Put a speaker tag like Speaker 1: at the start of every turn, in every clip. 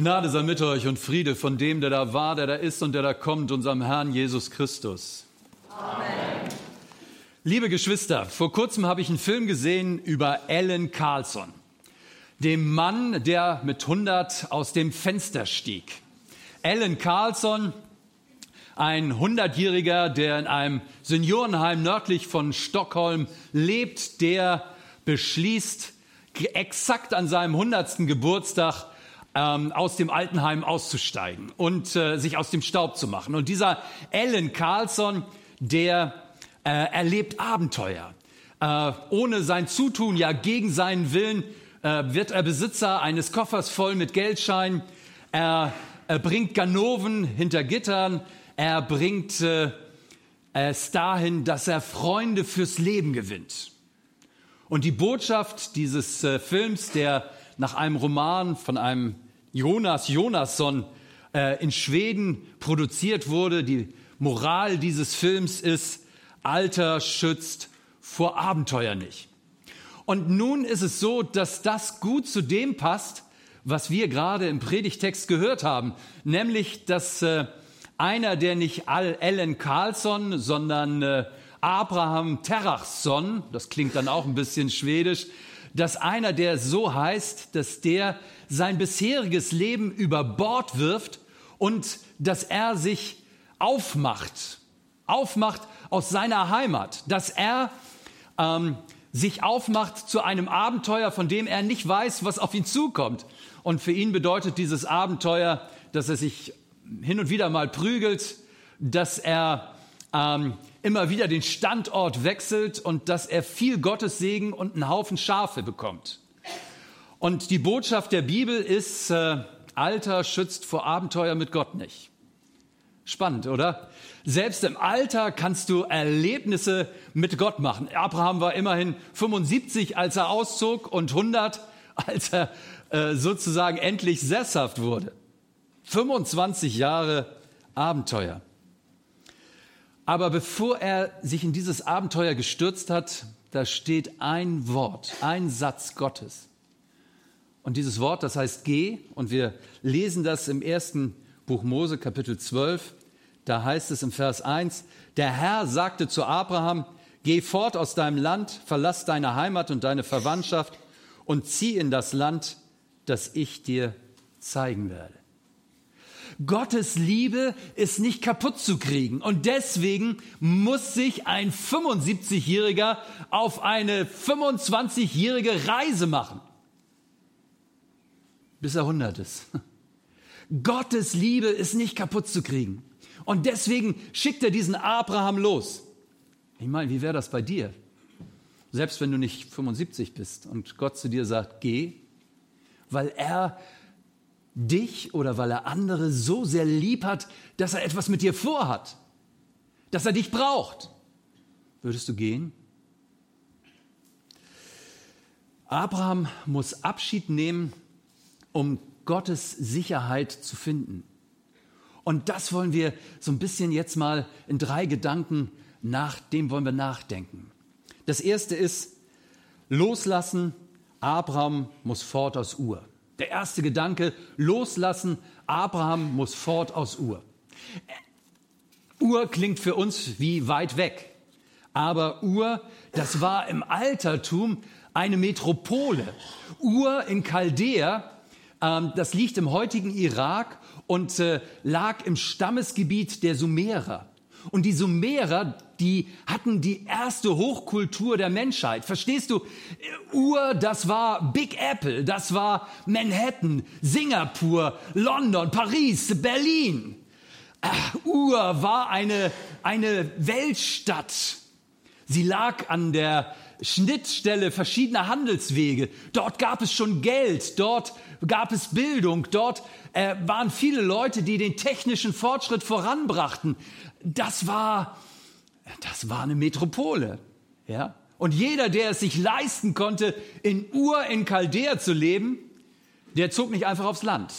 Speaker 1: Gnade sei mit euch und Friede von dem, der da war, der da ist und der da kommt, unserem Herrn Jesus Christus. Amen. Liebe Geschwister, vor kurzem habe ich einen Film gesehen über Alan Carlson, dem Mann, der mit 100 aus dem Fenster stieg. Alan Carlson, ein 100-Jähriger, der in einem Seniorenheim nördlich von Stockholm lebt, der beschließt, exakt an seinem 100. Geburtstag ähm, aus dem Altenheim auszusteigen und äh, sich aus dem Staub zu machen. Und dieser Alan Carlson, der äh, erlebt Abenteuer. Äh, ohne sein Zutun, ja gegen seinen Willen, äh, wird er Besitzer eines Koffers voll mit Geldscheinen. Er, er bringt Ganoven hinter Gittern. Er bringt äh, es dahin, dass er Freunde fürs Leben gewinnt. Und die Botschaft dieses äh, Films, der nach einem Roman von einem Jonas Jonasson äh, in Schweden produziert wurde. Die Moral dieses Films ist, Alter schützt vor Abenteuer nicht. Und nun ist es so, dass das gut zu dem passt, was wir gerade im Predigtext gehört haben, nämlich, dass äh, einer, der nicht Ellen Carlson, sondern äh, Abraham Terachson, das klingt dann auch ein bisschen schwedisch, dass einer, der so heißt, dass der sein bisheriges Leben über Bord wirft und dass er sich aufmacht, aufmacht aus seiner Heimat, dass er ähm, sich aufmacht zu einem Abenteuer, von dem er nicht weiß, was auf ihn zukommt. Und für ihn bedeutet dieses Abenteuer, dass er sich hin und wieder mal prügelt, dass er ähm, immer wieder den Standort wechselt und dass er viel Gottes Segen und einen Haufen Schafe bekommt. Und die Botschaft der Bibel ist, äh, Alter schützt vor Abenteuer mit Gott nicht. Spannend, oder? Selbst im Alter kannst du Erlebnisse mit Gott machen. Abraham war immerhin 75, als er auszog und 100, als er äh, sozusagen endlich sesshaft wurde. 25 Jahre Abenteuer. Aber bevor er sich in dieses Abenteuer gestürzt hat, da steht ein Wort, ein Satz Gottes. Und dieses Wort, das heißt geh, und wir lesen das im ersten Buch Mose, Kapitel 12. Da heißt es im Vers 1, der Herr sagte zu Abraham, geh fort aus deinem Land, verlass deine Heimat und deine Verwandtschaft und zieh in das Land, das ich dir zeigen werde. Gottes Liebe ist nicht kaputt zu kriegen. Und deswegen muss sich ein 75-Jähriger auf eine 25-jährige Reise machen. Bis er 100 ist. Gottes Liebe ist nicht kaputt zu kriegen. Und deswegen schickt er diesen Abraham los. Ich meine, wie wäre das bei dir? Selbst wenn du nicht 75 bist und Gott zu dir sagt, geh, weil er dich oder weil er andere so sehr lieb hat, dass er etwas mit dir vorhat, dass er dich braucht, würdest du gehen? Abraham muss Abschied nehmen, um Gottes Sicherheit zu finden. Und das wollen wir so ein bisschen jetzt mal in drei Gedanken nach dem wollen wir nachdenken. Das erste ist loslassen. Abraham muss fort aus Ur. Der erste Gedanke, loslassen, Abraham muss fort aus Ur. Ur klingt für uns wie weit weg. Aber Ur, das war im Altertum eine Metropole. Ur in Chaldea, ähm, das liegt im heutigen Irak und äh, lag im Stammesgebiet der Sumerer. Und die Sumerer, die hatten die erste Hochkultur der Menschheit. Verstehst du? Ur, das war Big Apple, das war Manhattan, Singapur, London, Paris, Berlin. Äh, Ur war eine, eine Weltstadt. Sie lag an der Schnittstelle verschiedener Handelswege. Dort gab es schon Geld, dort gab es Bildung, dort äh, waren viele Leute, die den technischen Fortschritt voranbrachten. Das war, das war eine Metropole, ja. Und jeder, der es sich leisten konnte, in Ur in Chaldea zu leben, der zog nicht einfach aufs Land.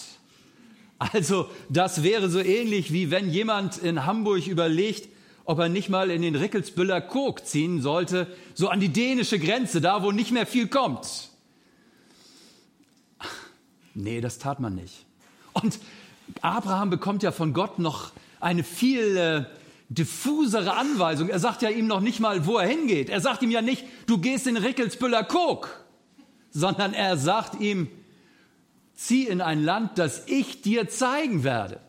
Speaker 1: Also das wäre so ähnlich wie wenn jemand in Hamburg überlegt, ob er nicht mal in den Rickelsbüller Kog ziehen sollte, so an die dänische Grenze, da wo nicht mehr viel kommt. Nee, das tat man nicht. Und Abraham bekommt ja von Gott noch eine viel äh, diffusere Anweisung. Er sagt ja ihm noch nicht mal, wo er hingeht. Er sagt ihm ja nicht, du gehst in Rickelsbüller Kog, sondern er sagt ihm, zieh in ein Land, das ich dir zeigen werde.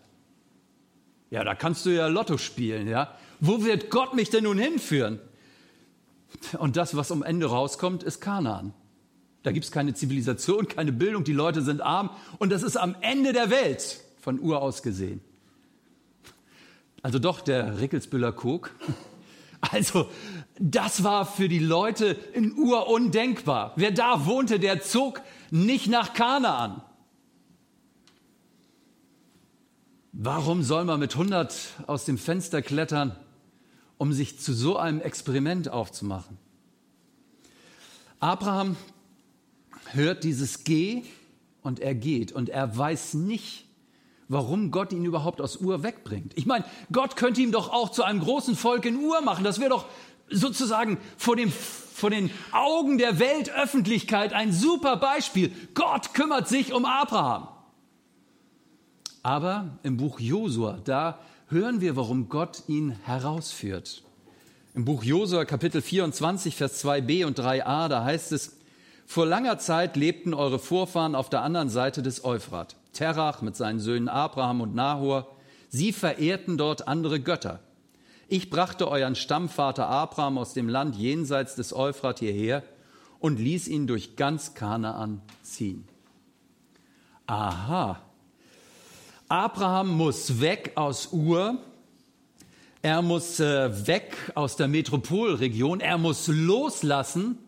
Speaker 1: Ja, da kannst du ja Lotto spielen, ja. Wo wird Gott mich denn nun hinführen? Und das, was am Ende rauskommt, ist Kanaan. Da gibt es keine Zivilisation, keine Bildung, die Leute sind arm und das ist am Ende der Welt von Ur aus gesehen. Also doch der Rickelsbüller Kog. Also das war für die Leute in Ur undenkbar. Wer da wohnte, der zog nicht nach Kanaan. Warum soll man mit 100 aus dem Fenster klettern, um sich zu so einem Experiment aufzumachen? Abraham hört dieses Geh und er geht und er weiß nicht, warum Gott ihn überhaupt aus Ur wegbringt. Ich meine, Gott könnte ihm doch auch zu einem großen Volk in Ur machen. Das wäre doch sozusagen vor, dem, vor den Augen der Weltöffentlichkeit ein super Beispiel. Gott kümmert sich um Abraham. Aber im Buch Josua, da hören wir, warum Gott ihn herausführt. Im Buch Josua Kapitel 24, Vers 2b und 3a, da heißt es, vor langer Zeit lebten eure Vorfahren auf der anderen Seite des Euphrat. Terach mit seinen Söhnen Abraham und Nahor. Sie verehrten dort andere Götter. Ich brachte euren Stammvater Abraham aus dem Land jenseits des Euphrat hierher und ließ ihn durch ganz Kanaan ziehen. Aha. Abraham muss weg aus Ur. Er muss äh, weg aus der Metropolregion. Er muss loslassen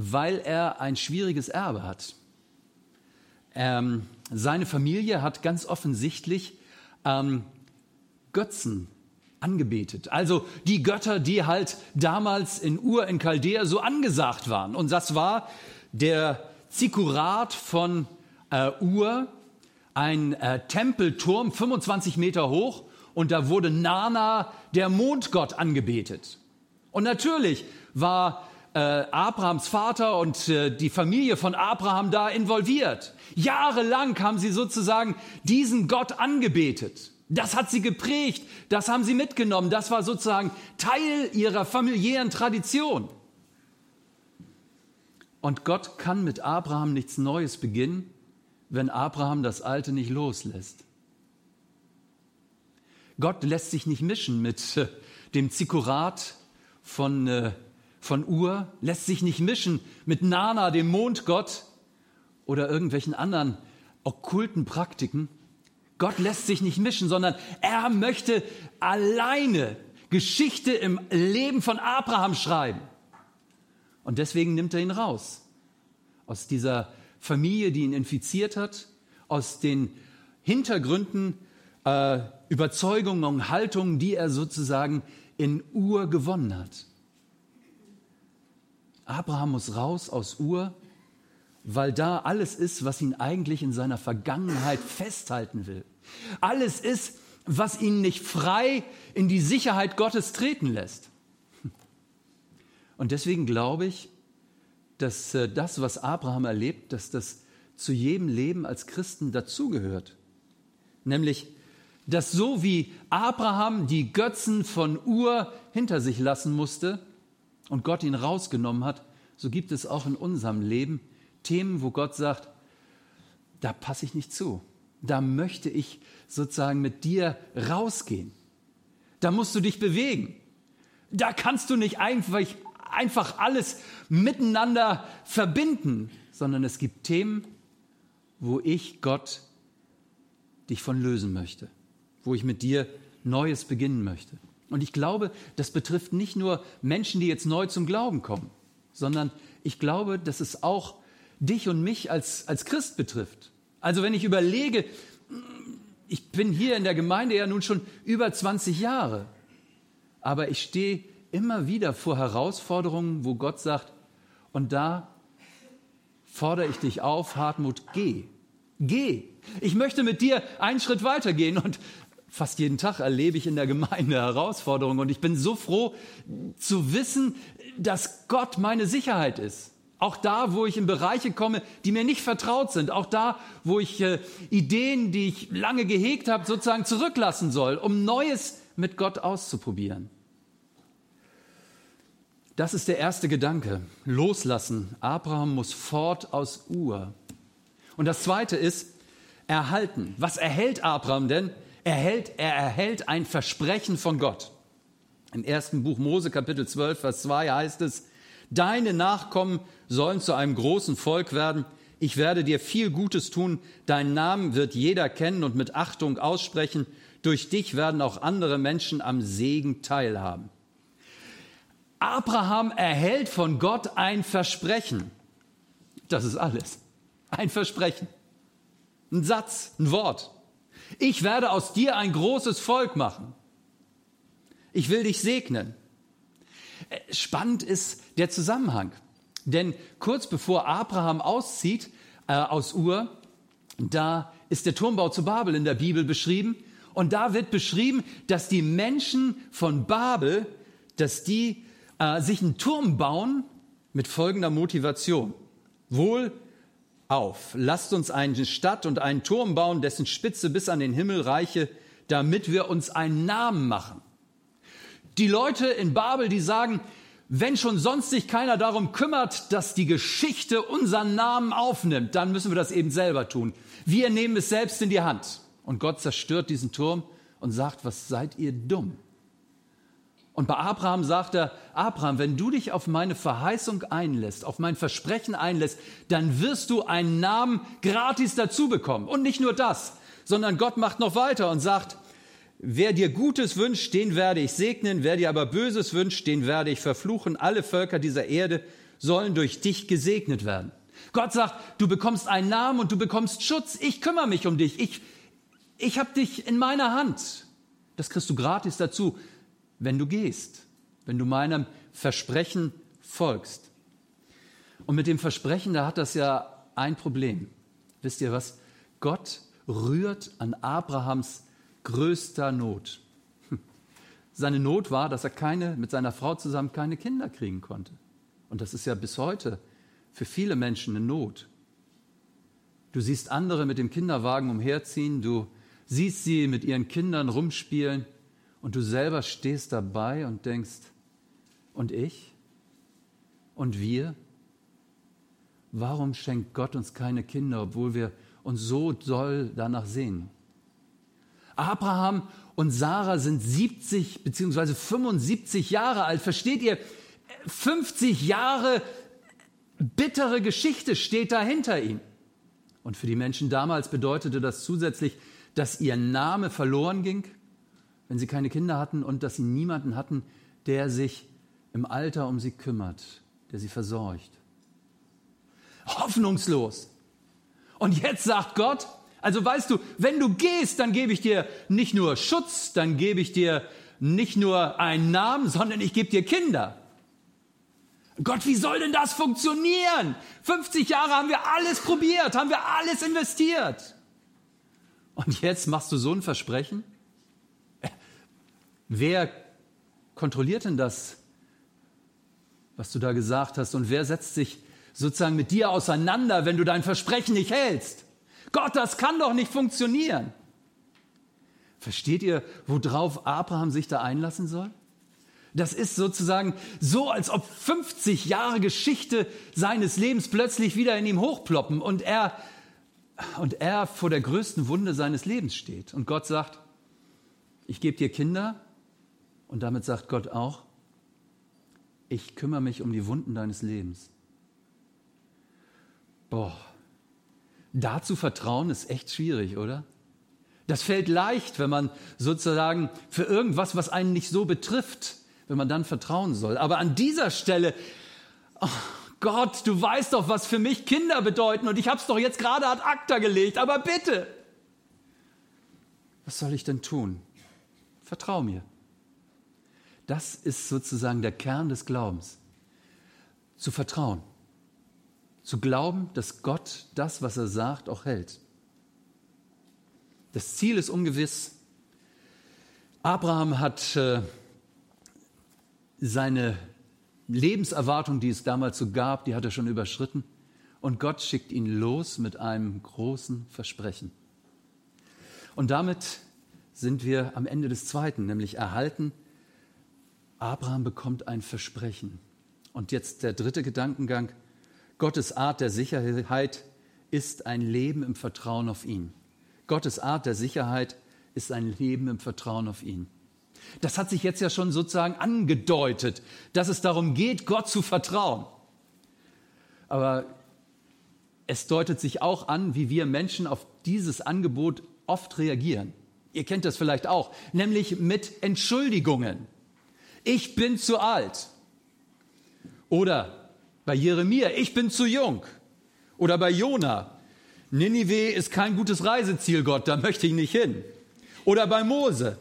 Speaker 1: weil er ein schwieriges Erbe hat. Ähm, seine Familie hat ganz offensichtlich ähm, Götzen angebetet. Also die Götter, die halt damals in Ur in Chaldea so angesagt waren. Und das war der Zikurat von äh, Ur, ein äh, Tempelturm, 25 Meter hoch. Und da wurde Nana, der Mondgott, angebetet. Und natürlich war äh, Abrahams Vater und äh, die Familie von Abraham da involviert. Jahrelang haben sie sozusagen diesen Gott angebetet. Das hat sie geprägt, das haben sie mitgenommen, das war sozusagen Teil ihrer familiären Tradition. Und Gott kann mit Abraham nichts Neues beginnen, wenn Abraham das Alte nicht loslässt. Gott lässt sich nicht mischen mit äh, dem Zikurat von äh, von Ur lässt sich nicht mischen mit Nana, dem Mondgott oder irgendwelchen anderen okkulten Praktiken. Gott lässt sich nicht mischen, sondern er möchte alleine Geschichte im Leben von Abraham schreiben. Und deswegen nimmt er ihn raus. Aus dieser Familie, die ihn infiziert hat, aus den Hintergründen, äh, Überzeugungen und Haltungen, die er sozusagen in Ur gewonnen hat. Abraham muss raus aus Ur, weil da alles ist, was ihn eigentlich in seiner Vergangenheit festhalten will. Alles ist, was ihn nicht frei in die Sicherheit Gottes treten lässt. Und deswegen glaube ich, dass äh, das, was Abraham erlebt, dass das zu jedem Leben als Christen dazugehört. Nämlich, dass so wie Abraham die Götzen von Ur hinter sich lassen musste, und Gott ihn rausgenommen hat, so gibt es auch in unserem Leben Themen, wo Gott sagt, da passe ich nicht zu. Da möchte ich sozusagen mit dir rausgehen. Da musst du dich bewegen. Da kannst du nicht einfach, einfach alles miteinander verbinden, sondern es gibt Themen, wo ich Gott dich von lösen möchte, wo ich mit dir Neues beginnen möchte. Und ich glaube, das betrifft nicht nur Menschen, die jetzt neu zum Glauben kommen, sondern ich glaube, dass es auch dich und mich als, als Christ betrifft. Also wenn ich überlege, ich bin hier in der Gemeinde ja nun schon über 20 Jahre, aber ich stehe immer wieder vor Herausforderungen, wo Gott sagt, und da fordere ich dich auf, Hartmut, geh. Geh. Ich möchte mit dir einen Schritt weitergehen und fast jeden Tag erlebe ich in der Gemeinde Herausforderungen und ich bin so froh zu wissen, dass Gott meine Sicherheit ist. Auch da, wo ich in Bereiche komme, die mir nicht vertraut sind. Auch da, wo ich äh, Ideen, die ich lange gehegt habe, sozusagen zurücklassen soll, um Neues mit Gott auszuprobieren. Das ist der erste Gedanke. Loslassen. Abraham muss fort aus Ur. Und das zweite ist erhalten. Was erhält Abraham denn? Er erhält, er erhält ein Versprechen von Gott. Im ersten Buch Mose Kapitel 12, Vers 2 heißt es, Deine Nachkommen sollen zu einem großen Volk werden. Ich werde dir viel Gutes tun. Deinen Namen wird jeder kennen und mit Achtung aussprechen. Durch dich werden auch andere Menschen am Segen teilhaben. Abraham erhält von Gott ein Versprechen. Das ist alles. Ein Versprechen. Ein Satz, ein Wort. Ich werde aus dir ein großes Volk machen. Ich will dich segnen. Spannend ist der Zusammenhang. Denn kurz bevor Abraham auszieht äh, aus Ur, da ist der Turmbau zu Babel in der Bibel beschrieben. Und da wird beschrieben, dass die Menschen von Babel, dass die äh, sich einen Turm bauen mit folgender Motivation. Wohl auf, lasst uns eine Stadt und einen Turm bauen, dessen Spitze bis an den Himmel reiche, damit wir uns einen Namen machen. Die Leute in Babel, die sagen, wenn schon sonst sich keiner darum kümmert, dass die Geschichte unseren Namen aufnimmt, dann müssen wir das eben selber tun. Wir nehmen es selbst in die Hand. Und Gott zerstört diesen Turm und sagt, was seid ihr dumm? Und bei Abraham sagt er, Abraham, wenn du dich auf meine Verheißung einlässt, auf mein Versprechen einlässt, dann wirst du einen Namen gratis dazu bekommen. Und nicht nur das, sondern Gott macht noch weiter und sagt, wer dir Gutes wünscht, den werde ich segnen, wer dir aber Böses wünscht, den werde ich verfluchen. Alle Völker dieser Erde sollen durch dich gesegnet werden. Gott sagt, du bekommst einen Namen und du bekommst Schutz. Ich kümmere mich um dich. Ich, ich habe dich in meiner Hand. Das kriegst du gratis dazu wenn du gehst, wenn du meinem Versprechen folgst. Und mit dem Versprechen, da hat das ja ein Problem. Wisst ihr was? Gott rührt an Abrahams größter Not. Seine Not war, dass er keine, mit seiner Frau zusammen keine Kinder kriegen konnte. Und das ist ja bis heute für viele Menschen eine Not. Du siehst andere mit dem Kinderwagen umherziehen, du siehst sie mit ihren Kindern rumspielen und du selber stehst dabei und denkst, und ich? Und wir? Warum schenkt Gott uns keine Kinder, obwohl wir uns so doll danach sehen? Abraham und Sarah sind 70 bzw. 75 Jahre alt. Versteht ihr? 50 Jahre bittere Geschichte steht dahinter ihm. Und für die Menschen damals bedeutete das zusätzlich, dass ihr Name verloren ging, wenn sie keine Kinder hatten und dass sie niemanden hatten, der sich im Alter um sie kümmert, der sie versorgt. Hoffnungslos. Und jetzt sagt Gott, also weißt du, wenn du gehst, dann gebe ich dir nicht nur Schutz, dann gebe ich dir nicht nur einen Namen, sondern ich gebe dir Kinder. Gott, wie soll denn das funktionieren? 50 Jahre haben wir alles probiert, haben wir alles investiert. Und jetzt machst du so ein Versprechen? Wer kontrolliert denn das, was du da gesagt hast? Und wer setzt sich sozusagen mit dir auseinander, wenn du dein Versprechen nicht hältst? Gott, das kann doch nicht funktionieren. Versteht ihr, worauf Abraham sich da einlassen soll? Das ist sozusagen so, als ob 50 Jahre Geschichte seines Lebens plötzlich wieder in ihm hochploppen und er, und er vor der größten Wunde seines Lebens steht. Und Gott sagt, ich gebe dir Kinder und damit sagt Gott auch, ich kümmere mich um die Wunden deines Lebens. Boah, dazu vertrauen ist echt schwierig, oder? Das fällt leicht, wenn man sozusagen für irgendwas, was einen nicht so betrifft, wenn man dann vertrauen soll. Aber an dieser Stelle, oh Gott, du weißt doch, was für mich Kinder bedeuten und ich habe es doch jetzt gerade ad acta gelegt, aber bitte. Was soll ich denn tun? Vertrau mir. Das ist sozusagen der Kern des Glaubens. Zu vertrauen. Zu glauben, dass Gott das, was er sagt, auch hält. Das Ziel ist ungewiss. Abraham hat äh, seine Lebenserwartung, die es damals so gab, die hat er schon überschritten. Und Gott schickt ihn los mit einem großen Versprechen. Und damit sind wir am Ende des zweiten, nämlich erhalten. Abraham bekommt ein Versprechen. Und jetzt der dritte Gedankengang. Gottes Art der Sicherheit ist ein Leben im Vertrauen auf ihn. Gottes Art der Sicherheit ist ein Leben im Vertrauen auf ihn. Das hat sich jetzt ja schon sozusagen angedeutet, dass es darum geht, Gott zu vertrauen. Aber es deutet sich auch an, wie wir Menschen auf dieses Angebot oft reagieren. Ihr kennt das vielleicht auch, nämlich mit Entschuldigungen. Ich bin zu alt. Oder bei Jeremia, ich bin zu jung. Oder bei Jona, Ninive ist kein gutes Reiseziel, Gott, da möchte ich nicht hin. Oder bei Mose,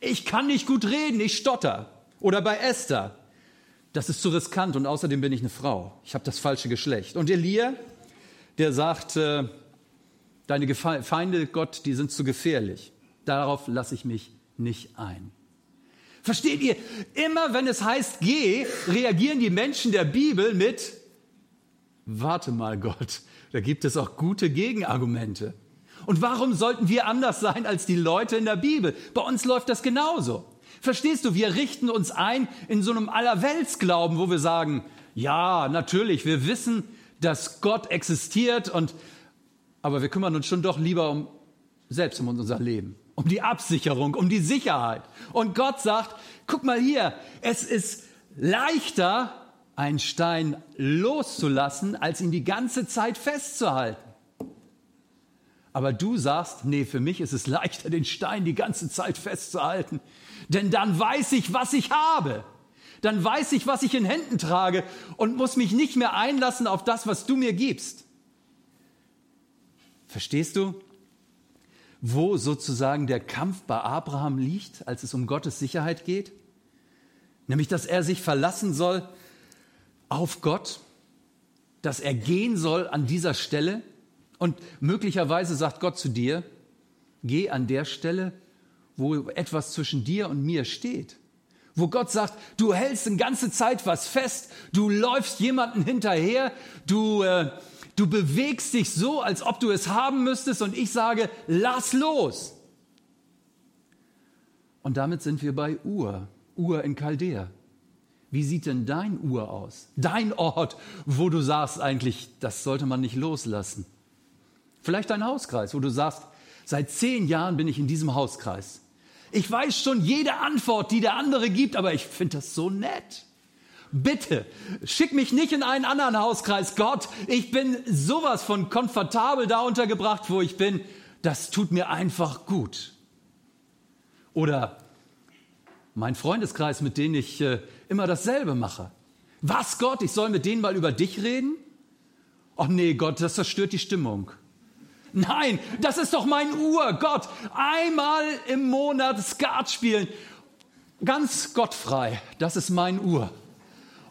Speaker 1: ich kann nicht gut reden, ich stotter. Oder bei Esther, das ist zu riskant und außerdem bin ich eine Frau. Ich habe das falsche Geschlecht. Und Elia, der sagt, äh, deine Feinde, Gott, die sind zu gefährlich. Darauf lasse ich mich nicht ein. Versteht ihr? Immer wenn es heißt, geh, reagieren die Menschen der Bibel mit, warte mal Gott, da gibt es auch gute Gegenargumente. Und warum sollten wir anders sein als die Leute in der Bibel? Bei uns läuft das genauso. Verstehst du, wir richten uns ein in so einem Allerweltsglauben, wo wir sagen, ja, natürlich, wir wissen, dass Gott existiert und, aber wir kümmern uns schon doch lieber um, selbst um unser Leben, um die Absicherung, um die Sicherheit. Und Gott sagt, guck mal hier, es ist leichter, einen Stein loszulassen, als ihn die ganze Zeit festzuhalten. Aber du sagst, nee, für mich ist es leichter, den Stein die ganze Zeit festzuhalten. Denn dann weiß ich, was ich habe. Dann weiß ich, was ich in Händen trage und muss mich nicht mehr einlassen auf das, was du mir gibst. Verstehst du, wo sozusagen der Kampf bei Abraham liegt, als es um Gottes Sicherheit geht? Nämlich, dass er sich verlassen soll auf Gott, dass er gehen soll an dieser Stelle und möglicherweise sagt Gott zu dir, geh an der Stelle, wo etwas zwischen dir und mir steht. Wo Gott sagt, du hältst eine ganze Zeit was fest, du läufst jemanden hinterher, du, äh, du bewegst dich so, als ob du es haben müsstest und ich sage, lass los. Und damit sind wir bei Ur, Ur in Chaldea. Wie sieht denn dein Ur aus? Dein Ort, wo du sagst eigentlich, das sollte man nicht loslassen. Vielleicht ein Hauskreis, wo du sagst, seit zehn Jahren bin ich in diesem Hauskreis. Ich weiß schon jede Antwort, die der andere gibt, aber ich finde das so nett. Bitte, schick mich nicht in einen anderen Hauskreis. Gott, ich bin sowas von komfortabel da untergebracht, wo ich bin. Das tut mir einfach gut. Oder mein Freundeskreis, mit dem ich äh, immer dasselbe mache. Was, Gott, ich soll mit denen mal über dich reden? Ach nee, Gott, das zerstört die Stimmung. Nein, das ist doch mein Uhr. Gott, einmal im Monat Skat spielen. Ganz gottfrei. Das ist mein Uhr.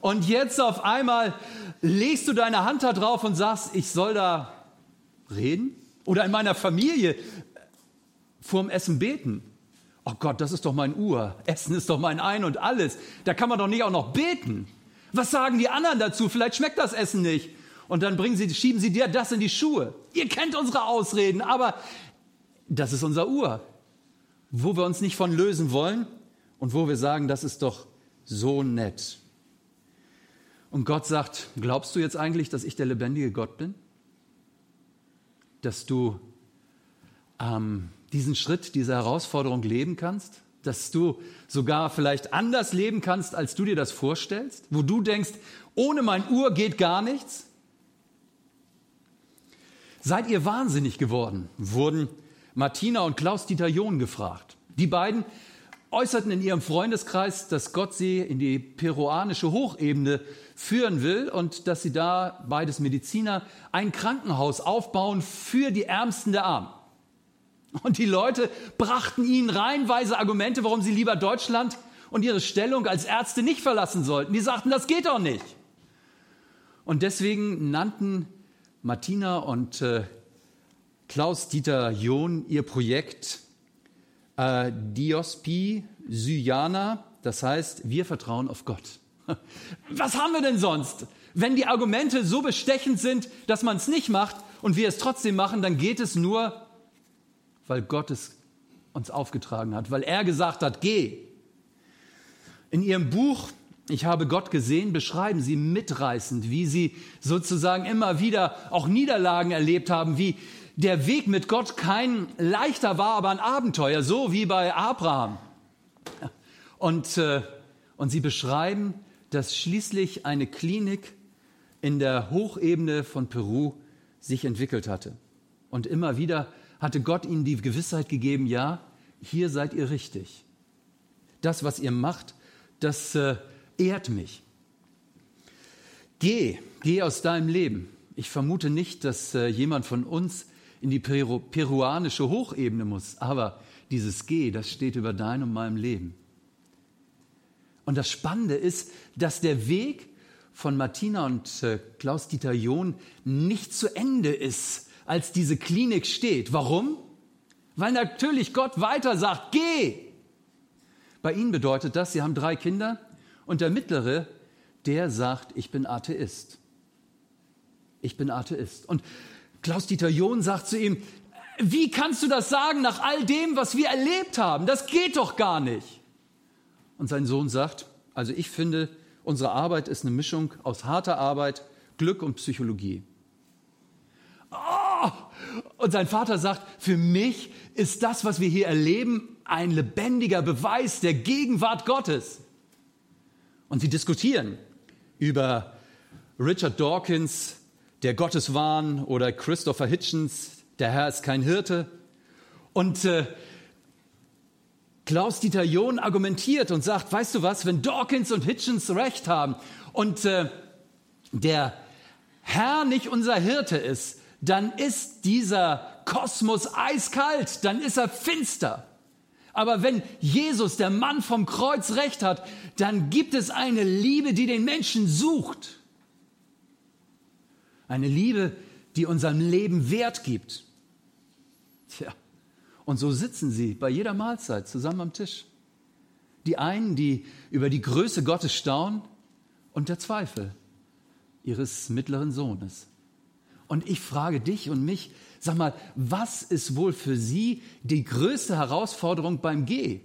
Speaker 1: Und jetzt auf einmal legst du deine Hand da drauf und sagst, ich soll da reden? Oder in meiner Familie vorm Essen beten. Oh Gott, das ist doch mein Uhr. Essen ist doch mein Ein und alles. Da kann man doch nicht auch noch beten. Was sagen die anderen dazu? Vielleicht schmeckt das Essen nicht und dann bringen sie, schieben sie dir das in die Schuhe. Ihr kennt unsere Ausreden, aber das ist unser Ur, wo wir uns nicht von lösen wollen und wo wir sagen, das ist doch so nett. Und Gott sagt, glaubst du jetzt eigentlich, dass ich der lebendige Gott bin? Dass du ähm, diesen Schritt, diese Herausforderung leben kannst? Dass du sogar vielleicht anders leben kannst, als du dir das vorstellst? Wo du denkst, ohne mein Uhr geht gar nichts? Seid ihr wahnsinnig geworden? wurden Martina und Klaus-Dieter John gefragt. Die beiden äußerten in ihrem Freundeskreis, dass Gott sie in die peruanische Hochebene führen will und dass sie da, beides Mediziner, ein Krankenhaus aufbauen für die Ärmsten der Armen. Und die Leute brachten ihnen reihenweise Argumente, warum sie lieber Deutschland und ihre Stellung als Ärzte nicht verlassen sollten. Die sagten, das geht doch nicht. Und deswegen nannten Martina und äh, Klaus-Dieter John ihr Projekt äh, Diospi Syana, das heißt, wir vertrauen auf Gott. Was haben wir denn sonst? Wenn die Argumente so bestechend sind, dass man es nicht macht und wir es trotzdem machen, dann geht es nur, weil Gott es uns aufgetragen hat, weil er gesagt hat, geh. In ihrem Buch Ich habe Gott gesehen beschreiben sie mitreißend, wie sie sozusagen immer wieder auch Niederlagen erlebt haben, wie der Weg mit Gott kein leichter war, aber ein Abenteuer, so wie bei Abraham. Und, äh, und sie beschreiben, dass schließlich eine Klinik in der Hochebene von Peru sich entwickelt hatte. Und immer wieder hatte Gott ihnen die Gewissheit gegeben, ja, hier seid ihr richtig. Das, was ihr macht, das äh, ehrt mich. Geh, geh aus deinem Leben. Ich vermute nicht, dass äh, jemand von uns in die Peru peruanische Hochebene muss, aber dieses Geh, das steht über dein und meinem Leben. Und das Spannende ist, dass der Weg von Martina und äh, Klaus-Dieter John nicht zu Ende ist, als diese Klinik steht. Warum? Weil natürlich Gott weiter sagt, geh. Bei ihnen bedeutet das, sie haben drei Kinder und der mittlere, der sagt, ich bin Atheist. Ich bin Atheist. Und Klaus-Dieter John sagt zu ihm, wie kannst du das sagen nach all dem, was wir erlebt haben? Das geht doch gar nicht. Und sein Sohn sagt, also ich finde, unsere Arbeit ist eine Mischung aus harter Arbeit, Glück und Psychologie. Oh! Und sein Vater sagt, für mich ist das, was wir hier erleben, ein lebendiger Beweis der Gegenwart Gottes. Und sie diskutieren über Richard Dawkins, der Gotteswahn, oder Christopher Hitchens, der Herr ist kein Hirte. Und äh, Klaus-Dieter John argumentiert und sagt, weißt du was, wenn Dawkins und Hitchens recht haben und äh, der Herr nicht unser Hirte ist, dann ist dieser Kosmos eiskalt, dann ist er finster. Aber wenn Jesus, der Mann vom Kreuz, recht hat, dann gibt es eine Liebe, die den Menschen sucht. Eine Liebe, die unserem Leben Wert gibt. Tja, und so sitzen sie bei jeder Mahlzeit zusammen am Tisch. Die einen, die über die Größe Gottes staunen und der Zweifel ihres mittleren Sohnes. Und ich frage dich und mich, Sag mal, was ist wohl für Sie die größte Herausforderung beim G?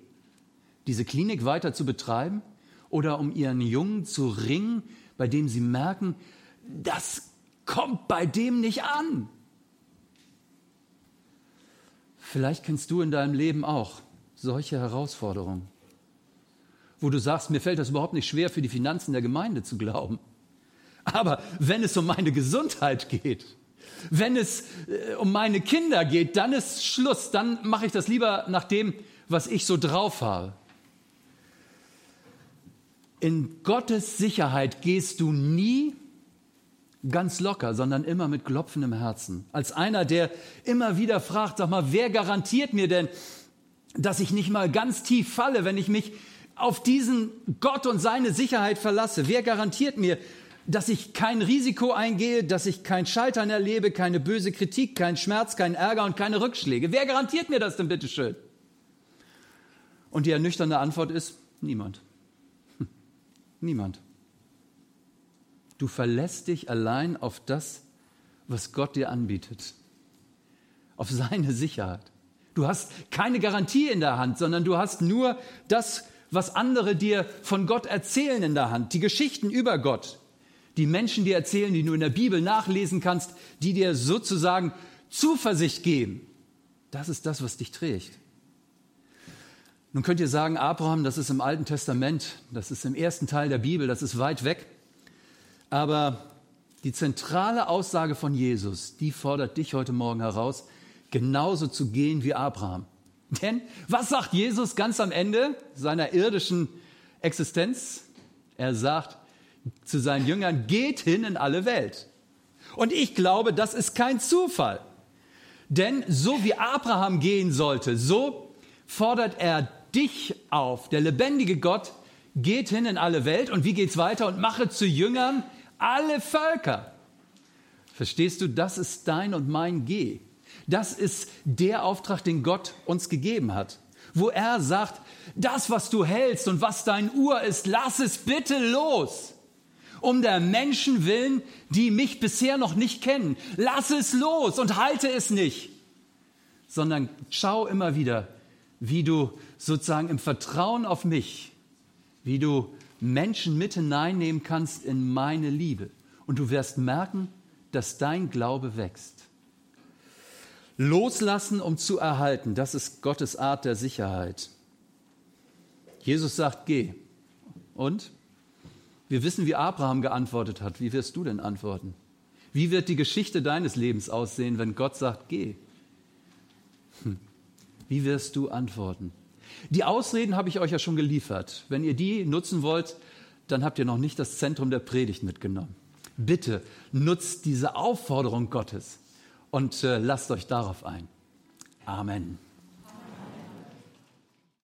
Speaker 1: Diese Klinik weiter zu betreiben oder um Ihren Jungen zu ringen, bei dem Sie merken, das kommt bei dem nicht an? Vielleicht kennst du in deinem Leben auch solche Herausforderungen, wo du sagst, mir fällt das überhaupt nicht schwer, für die Finanzen der Gemeinde zu glauben. Aber wenn es um meine Gesundheit geht, wenn es äh, um meine Kinder geht, dann ist Schluss. Dann mache ich das lieber nach dem, was ich so drauf habe. In Gottes Sicherheit gehst du nie ganz locker, sondern immer mit klopfendem Herzen. Als einer, der immer wieder fragt, sag mal, wer garantiert mir denn, dass ich nicht mal ganz tief falle, wenn ich mich auf diesen Gott und seine Sicherheit verlasse? Wer garantiert mir, dass ich kein Risiko eingehe, dass ich kein Scheitern erlebe, keine böse Kritik, keinen Schmerz, keinen Ärger und keine Rückschläge. Wer garantiert mir das denn bitteschön? Und die ernüchternde Antwort ist, niemand. Hm. Niemand. Du verlässt dich allein auf das, was Gott dir anbietet, auf seine Sicherheit. Du hast keine Garantie in der Hand, sondern du hast nur das, was andere dir von Gott erzählen in der Hand, die Geschichten über Gott, die Menschen dir erzählen, die du in der Bibel nachlesen kannst, die dir sozusagen Zuversicht geben. Das ist das, was dich trägt. Nun könnt ihr sagen, Abraham, das ist im Alten Testament, das ist im ersten Teil der Bibel, das ist weit weg. Aber die zentrale Aussage von Jesus, die fordert dich heute Morgen heraus, genauso zu gehen wie Abraham. Denn was sagt Jesus ganz am Ende seiner irdischen Existenz? Er sagt, zu seinen Jüngern, geht hin in alle Welt. Und ich glaube, das ist kein Zufall. Denn so wie Abraham gehen sollte, so fordert er dich auf. Der lebendige Gott geht hin in alle Welt und wie geht's weiter und mache zu Jüngern alle Völker. Verstehst du, das ist dein und mein Geh. Das ist der Auftrag, den Gott uns gegeben hat. wo er sagt, das, was du hältst und was dein Uhr ist, lass es bitte los. Um der Menschen willen, die mich bisher noch nicht kennen. Lass es los und halte es nicht. Sondern schau immer wieder, wie du sozusagen im Vertrauen auf mich, wie du Menschen mit hineinnehmen kannst in meine Liebe. Und du wirst merken, dass dein Glaube wächst. Loslassen, um zu erhalten, das ist Gottes Art der Sicherheit. Jesus sagt, geh. Und? Wir wissen, wie Abraham geantwortet hat. Wie wirst du denn antworten? Wie wird die Geschichte deines Lebens aussehen, wenn Gott sagt, geh? Hm. Wie wirst du antworten? Die Ausreden habe ich euch ja schon geliefert. Wenn ihr die nutzen wollt, dann habt ihr noch nicht das Zentrum der Predigt mitgenommen. Bitte nutzt diese Aufforderung Gottes und äh, lasst euch darauf ein. Amen.